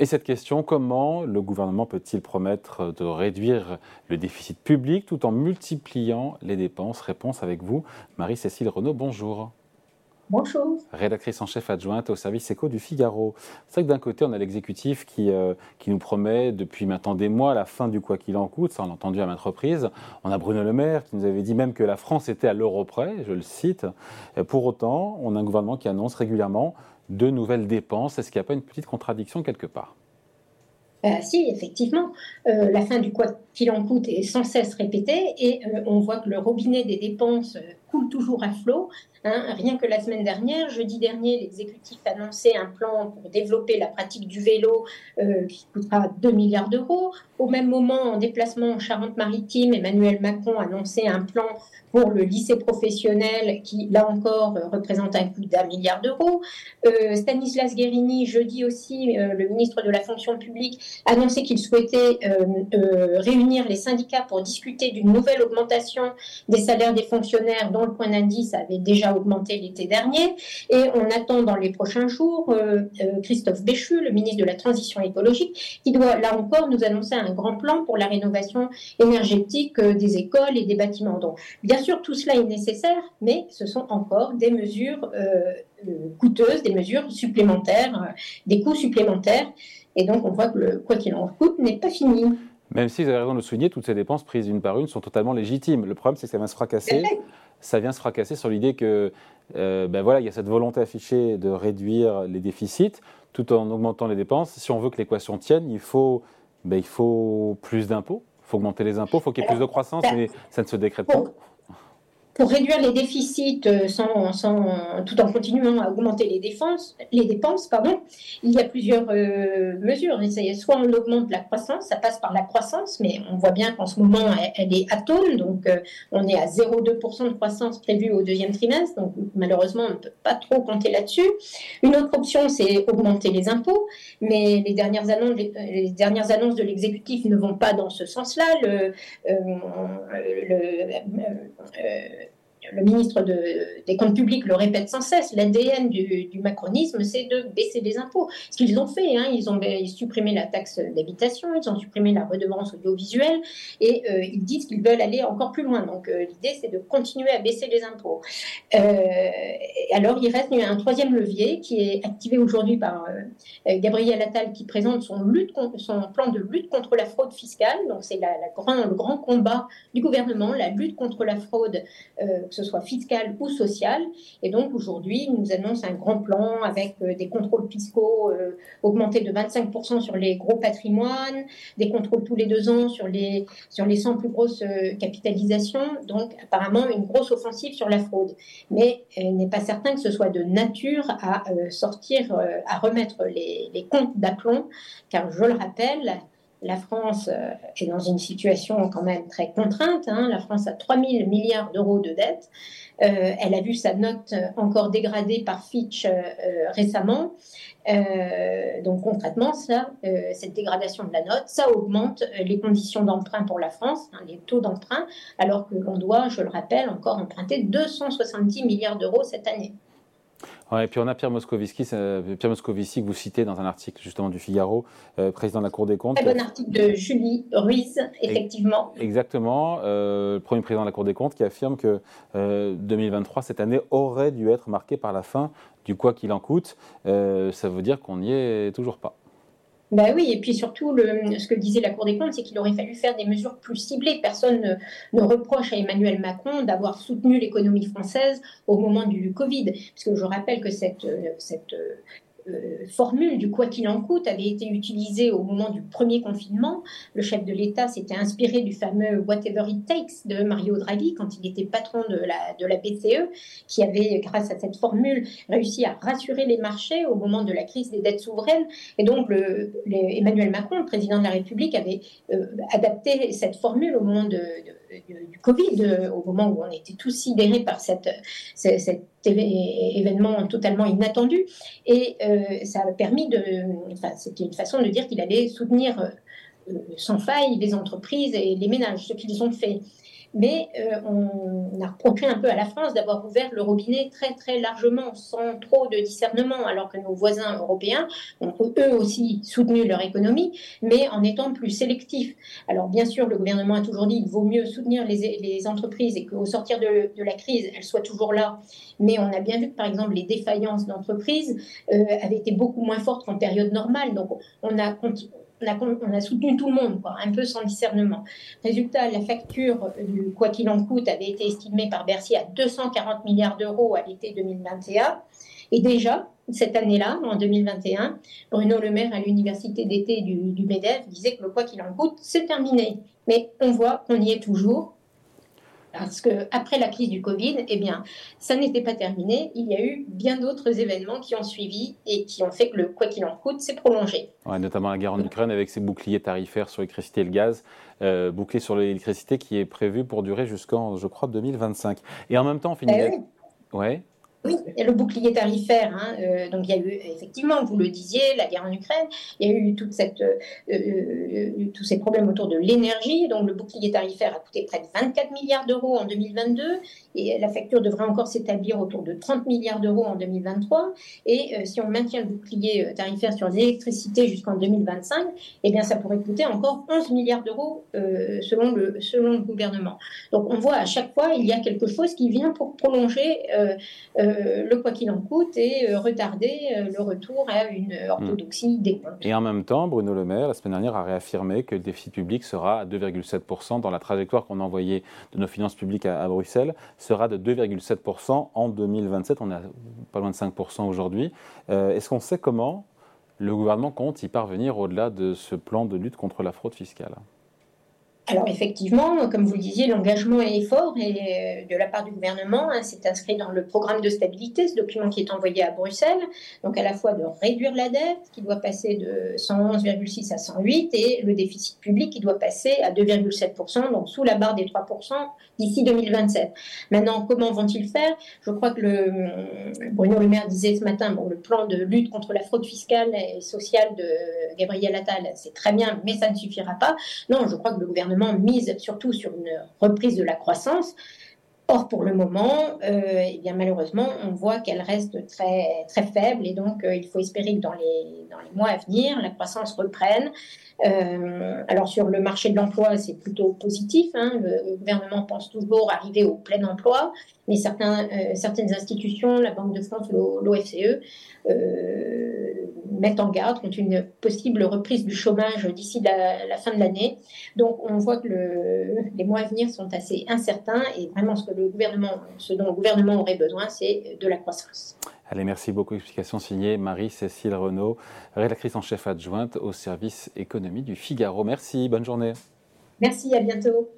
Et cette question, comment le gouvernement peut-il promettre de réduire le déficit public tout en multipliant les dépenses? Réponse avec vous, Marie-Cécile Renaud, bonjour. Bonjour. Rédactrice en chef adjointe au service éco du Figaro. C'est vrai que d'un côté, on a l'exécutif qui, euh, qui nous promet depuis maintenant des mois la fin du quoi qu'il en coûte, ça on l'a entendu à maintes reprises. On a Bruno Le Maire qui nous avait dit même que la France était à l'euro près, je le cite. pour autant, on a un gouvernement qui annonce régulièrement de nouvelles dépenses. Est-ce qu'il n'y a pas une petite contradiction quelque part? Euh, si, effectivement, euh, la fin du quoi qu'il en coûte est sans cesse répétée et on voit que le robinet des dépenses coule toujours à flot. Hein. Rien que la semaine dernière, jeudi dernier, l'exécutif annonçait un plan pour développer la pratique du vélo euh, qui coûtera 2 milliards d'euros. Au même moment, en déplacement en Charente-Maritime, Emmanuel Macron annonçait un plan pour le lycée professionnel qui, là encore, représente un coût d'un milliard d'euros. Euh, Stanislas Guérini, jeudi aussi, euh, le ministre de la fonction publique, annonçait qu'il souhaitait réunir les syndicats pour discuter d'une nouvelle augmentation des salaires des fonctionnaires dont le point d'indice avait déjà augmenté l'été dernier. Et on attend dans les prochains jours euh, euh, Christophe Béchu, le ministre de la Transition écologique, qui doit là encore nous annoncer un grand plan pour la rénovation énergétique euh, des écoles et des bâtiments. Donc, bien sûr, tout cela est nécessaire, mais ce sont encore des mesures coûteuses, des mesures supplémentaires, des coûts supplémentaires. Et donc, on voit que le quoi qu'il en coûte n'est pas fini. Même si vous avez raison de le souligner, toutes ces dépenses prises une par une sont totalement légitimes. Le problème, c'est que ça vient se fracasser. Ça vient se fracasser sur l'idée que, euh, ben voilà, il y a cette volonté affichée de réduire les déficits tout en augmentant les dépenses. Si on veut que l'équation tienne, il faut, ben, il faut plus d'impôts, il faut augmenter les impôts, il faut qu'il y ait plus de croissance, mais ça ne se décrète pas pour réduire les déficits euh, sans, sans, tout en continuant à augmenter les dépenses, les dépenses pardon, il y a plusieurs euh, mesures. Soit on augmente la croissance, ça passe par la croissance, mais on voit bien qu'en ce moment, elle, est atone, donc euh, on est à 0,2% de croissance prévue au deuxième trimestre, donc malheureusement, on ne peut pas trop compter là-dessus. Une autre option, c'est augmenter les impôts, mais les dernières annonces, les, dernières annonces de l'exécutif ne vont pas dans ce sens-là. Le, le le ministre des Comptes publics le répète sans cesse, l'ADN du, macronisme, c'est de baisser les impôts. Ce qu'ils ont fait, hein, ils ont supprimé la taxe d'habitation, ils ont supprimé la redevance audiovisuelle, et euh, ils disent qu'ils veulent aller encore plus loin. Donc euh, l'idée, c'est de continuer à baisser les impôts. Euh, alors il reste un troisième levier qui est activé aujourd'hui par Gabriel Attal, qui présente son, plan de lutte contre la fraude fiscale. Donc c'est le grand combat du gouvernement, la lutte contre la fraude que ce soit fiscal ou social. Et donc aujourd'hui, il nous annonce un grand plan avec euh, des contrôles fiscaux euh, augmentés de 25% sur les gros patrimoines, des contrôles tous les deux ans sur les, sur les 100 plus grosses euh, capitalisations. Donc apparemment une grosse offensive sur la fraude. Mais il n'est pas certain que ce soit de nature à sortir, à remettre les comptes d'aplomb, car je le rappelle, la France euh, est dans une situation quand même très contrainte. Hein. La France a 3 000 milliards d'euros de dette. Euh, elle a vu sa note encore dégradée par Fitch euh, récemment. donc concrètement, cette dégradation de la note, ça augmente les conditions d'emprunt pour la France, hein, les taux d'emprunt, alors que l'on doit, je le rappelle, encore emprunter 270 milliards d'euros cette année et puis on a Pierre Moscovici, Pierre Moscovici que vous citez dans un article justement du Figaro, euh, président de la Cour des comptes. Très bon article de Julie Ruiz, effectivement. Exactement, euh, le premier président de la Cour des comptes qui affirme que 2023, euh, cette année, aurait dû être marquée par la fin du quoi qu'il en coûte. ça veut dire qu'on n'y est toujours pas. Ben oui, et puis surtout, le, ce que disait la Cour des comptes, c'est qu'il aurait fallu faire des mesures plus ciblées. Personne ne, reproche à Emmanuel Macron d'avoir soutenu l'économie française au moment du Covid. Parce que je rappelle que cette, cette euh, formule du quoi qu'il en coûte avait été utilisée au moment du premier confinement. Le chef de l'État s'était inspiré du fameux Whatever It Takes de Mario Draghi quand il était patron de la, BCE, qui avait, grâce à cette formule, réussi à rassurer les marchés au moment de la crise des dettes souveraines. Et donc, Emmanuel Macron, le président de la République, avait euh, adapté cette formule au moment de du Covid, euh, au moment où on était tous sidérés par cet événement totalement inattendu. Et euh, ça a permis de. Enfin, c'était une façon de dire qu'il allait soutenir euh, sans faille les entreprises et les ménages, ce qu'ils ont fait. Mais euh, on, a reproché un peu à la France d'avoir ouvert le robinet très très largement, sans trop de discernement, alors que nos voisins européens ont eux aussi soutenu leur économie, mais en étant plus sélectifs. Alors bien sûr, le gouvernement a toujours dit qu'il vaut mieux soutenir les, entreprises et qu'au sortir de, la crise, elles soient toujours là. Mais on a bien vu que par exemple les défaillances d'entreprises euh, avaient été beaucoup moins fortes qu'en période normale. Donc on a on a, soutenu tout le monde, un peu sans discernement. Résultat, la facture du quoi qu'il en coûte avait été estimée par Bercy à 240 milliards d'euros à l'été 2021. Et déjà, cette année-là, en 2021, Bruno Le Maire à l'université d'été du, du MEDEF disait que le quoi qu'il en coûte, c'est terminé. Mais on voit qu'on y est toujours parce qu'après la crise du Covid, eh bien, ça n'était pas terminé. Il y a eu bien d'autres événements qui ont suivi et qui ont fait que le quoi qu'il en coûte s'est prolongé. notamment la guerre en Ukraine avec ses boucliers tarifaires sur l'électricité et le gaz, euh, bouclier sur l'électricité qui est prévu pour durer jusqu'en, je crois, 2025. Et en même temps, on finit. Eh ouais. Oui, et le bouclier tarifaire. Hein, euh, donc il y a eu effectivement, vous le disiez, la guerre en Ukraine. Il y a eu toute cette, euh, euh, tous ces problèmes autour de l'énergie. Donc le bouclier tarifaire a coûté près de 24 milliards d'euros en 2022 et la facture devrait encore s'établir autour de 30 milliards d'euros en 2023. Et si on maintient le bouclier tarifaire sur l'électricité jusqu'en 2025, eh bien ça pourrait coûter encore 11 milliards d'euros selon le selon le gouvernement. Donc on voit à chaque fois il y a quelque chose qui vient pour prolonger. Euh, le quoi qu'il en coûte et euh, retarder euh, le retour à une orthodoxie des comptes. Et en même temps, Bruno Le Maire, la semaine dernière, a réaffirmé que le déficit public sera à 2,7% dans la trajectoire qu'on a envoyée de nos finances publiques à, Bruxelles, sera de 2,7% en 2027. On est à pas loin de 5% aujourd'hui. Est-ce qu'on sait comment le gouvernement compte y parvenir au-delà de ce plan de lutte contre la fraude fiscale? Alors effectivement, comme vous le disiez, l'engagement est fort et euh, de la part du gouvernement, hein, c'est inscrit dans le programme de stabilité, ce document qui est envoyé à Bruxelles, donc à la fois de réduire la dette qui doit passer de 111,6 à 108 et le déficit public qui doit passer à 2,7%, donc sous la barre des 3% d'ici 2027. Maintenant, comment vont-ils faire? Je crois que le, Bruno Le Maire disait ce matin, bon, le plan de lutte contre la fraude fiscale et sociale de Gabriel Attal, c'est très bien, mais ça ne suffira pas. Non, je crois que le gouvernement mise surtout sur une reprise de la croissance. Or, pour le moment, euh, eh bien, malheureusement, on voit qu'elle reste très, très faible et donc euh, il faut espérer que dans les, dans les mois à venir, la croissance reprenne. Euh, alors, sur le marché de l'emploi, c'est plutôt positif. Hein. Le, gouvernement pense toujours arriver au plein emploi, mais certains, certaines institutions, la Banque de France, l'OFCE, mettent en garde contre une possible reprise du chômage d'ici la, fin de l'année. Donc on voit que les mois à venir sont assez incertains et vraiment ce, que le gouvernement, ce dont le gouvernement aurait besoin, c'est de la croissance. Allez, merci beaucoup. Explication signée Marie-Cécile Renaud, rédactrice en chef adjointe au service économie du Figaro. Merci, bonne journée. Merci, à bientôt.